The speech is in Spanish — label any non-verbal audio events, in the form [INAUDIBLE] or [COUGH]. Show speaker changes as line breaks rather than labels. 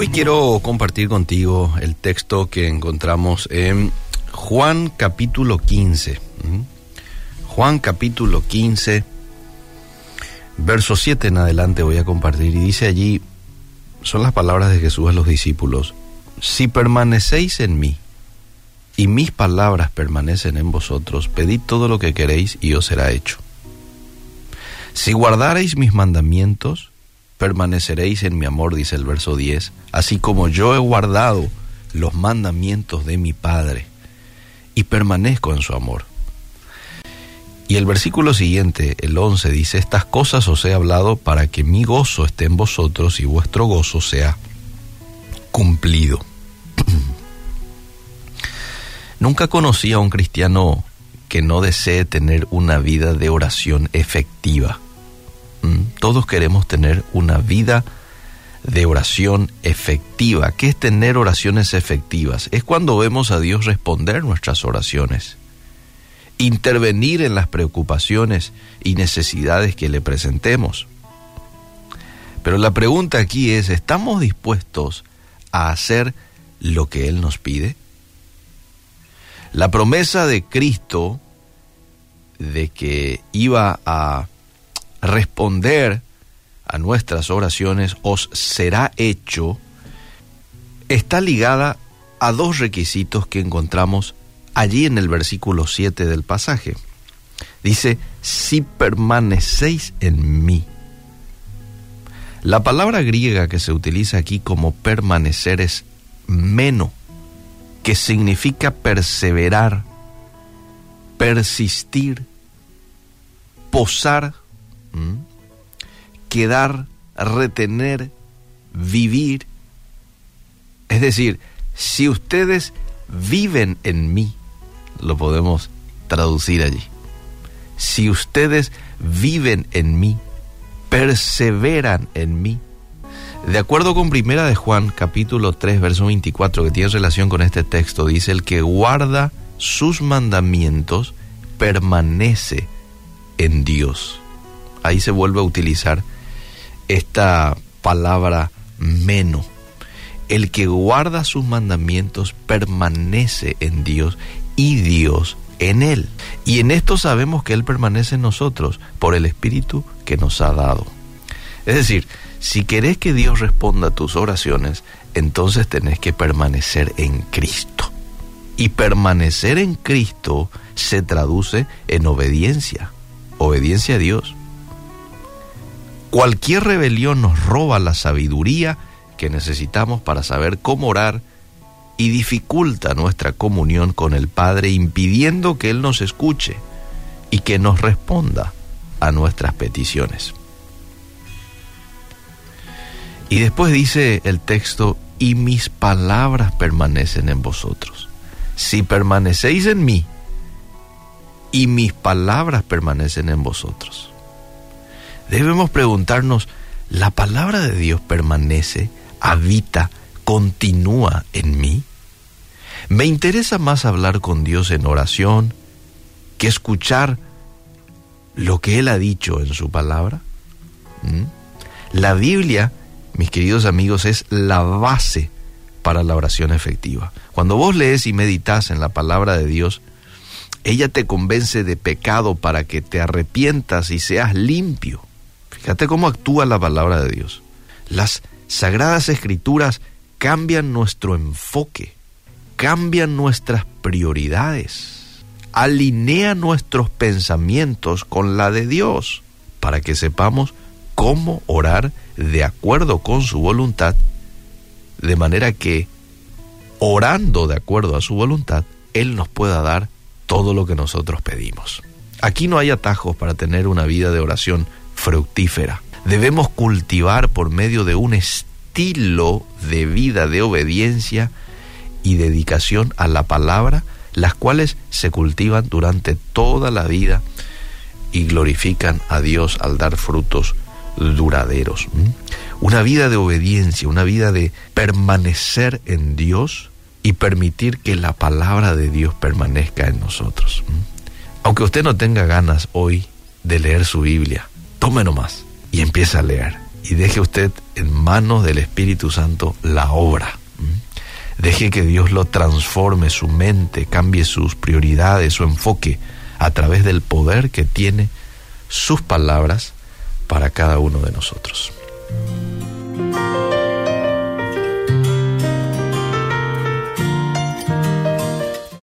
Hoy quiero compartir contigo el texto que encontramos en Juan capítulo 15. Juan capítulo 15, verso 7 en adelante voy a compartir y dice allí, son las palabras de Jesús a los discípulos, si permanecéis en mí y mis palabras permanecen en vosotros, pedid todo lo que queréis y os será hecho. Si guardareis mis mandamientos, permaneceréis en mi amor, dice el verso 10, así como yo he guardado los mandamientos de mi Padre y permanezco en su amor. Y el versículo siguiente, el 11, dice, estas cosas os he hablado para que mi gozo esté en vosotros y vuestro gozo sea cumplido. [CLEARS THROAT] Nunca conocí a un cristiano que no desee tener una vida de oración efectiva. Mm, todos queremos tener una vida de oración efectiva. ¿Qué es tener oraciones efectivas? Es cuando vemos a Dios responder nuestras oraciones, intervenir en las preocupaciones y necesidades que le presentemos. Pero la pregunta aquí es, ¿estamos dispuestos a hacer lo que Él nos pide? La promesa de Cristo de que iba a responder a nuestras oraciones os será hecho está ligada a dos requisitos que encontramos allí en el versículo 7 del pasaje. Dice, si permanecéis en mí. La palabra griega que se utiliza aquí como permanecer es meno, que significa perseverar, persistir, posar quedar, retener, vivir. Es decir, si ustedes viven en mí, lo podemos traducir allí. Si ustedes viven en mí, perseveran en mí. De acuerdo con Primera de Juan, capítulo 3, verso 24, que tiene relación con este texto, dice, el que guarda sus mandamientos permanece en Dios ahí se vuelve a utilizar esta palabra meno. El que guarda sus mandamientos permanece en Dios y Dios en él. Y en esto sabemos que Él permanece en nosotros por el Espíritu que nos ha dado. Es decir, si querés que Dios responda a tus oraciones, entonces tenés que permanecer en Cristo. Y permanecer en Cristo se traduce en obediencia, obediencia a Dios. Cualquier rebelión nos roba la sabiduría que necesitamos para saber cómo orar y dificulta nuestra comunión con el Padre, impidiendo que Él nos escuche y que nos responda a nuestras peticiones. Y después dice el texto, y mis palabras permanecen en vosotros. Si permanecéis en mí, y mis palabras permanecen en vosotros debemos preguntarnos, ¿la palabra de Dios permanece, habita, continúa en mí? ¿Me interesa más hablar con Dios en oración que escuchar lo que Él ha dicho en su palabra? ¿Mm? La Biblia, mis queridos amigos, es la base para la oración efectiva. Cuando vos lees y meditas en la palabra de Dios, ella te convence de pecado para que te arrepientas y seas limpio. Fíjate cómo actúa la palabra de Dios. Las sagradas escrituras cambian nuestro enfoque, cambian nuestras prioridades, alinean nuestros pensamientos con la de Dios para que sepamos cómo orar de acuerdo con su voluntad, de manera que orando de acuerdo a su voluntad, Él nos pueda dar todo lo que nosotros pedimos. Aquí no hay atajos para tener una vida de oración fructífera. Debemos cultivar por medio de un estilo de vida de obediencia y dedicación a la palabra, las cuales se cultivan durante toda la vida y glorifican a Dios al dar frutos duraderos. Una vida de obediencia, una vida de permanecer en Dios y permitir que la palabra de Dios permanezca en nosotros. Aunque usted no tenga ganas hoy de leer su Biblia, tome nomás y empieza a leer. y deje usted en manos del Espíritu Santo la obra. Deje que Dios lo transforme su mente, cambie sus prioridades, su enfoque a través del poder que tiene sus palabras para cada uno de nosotros.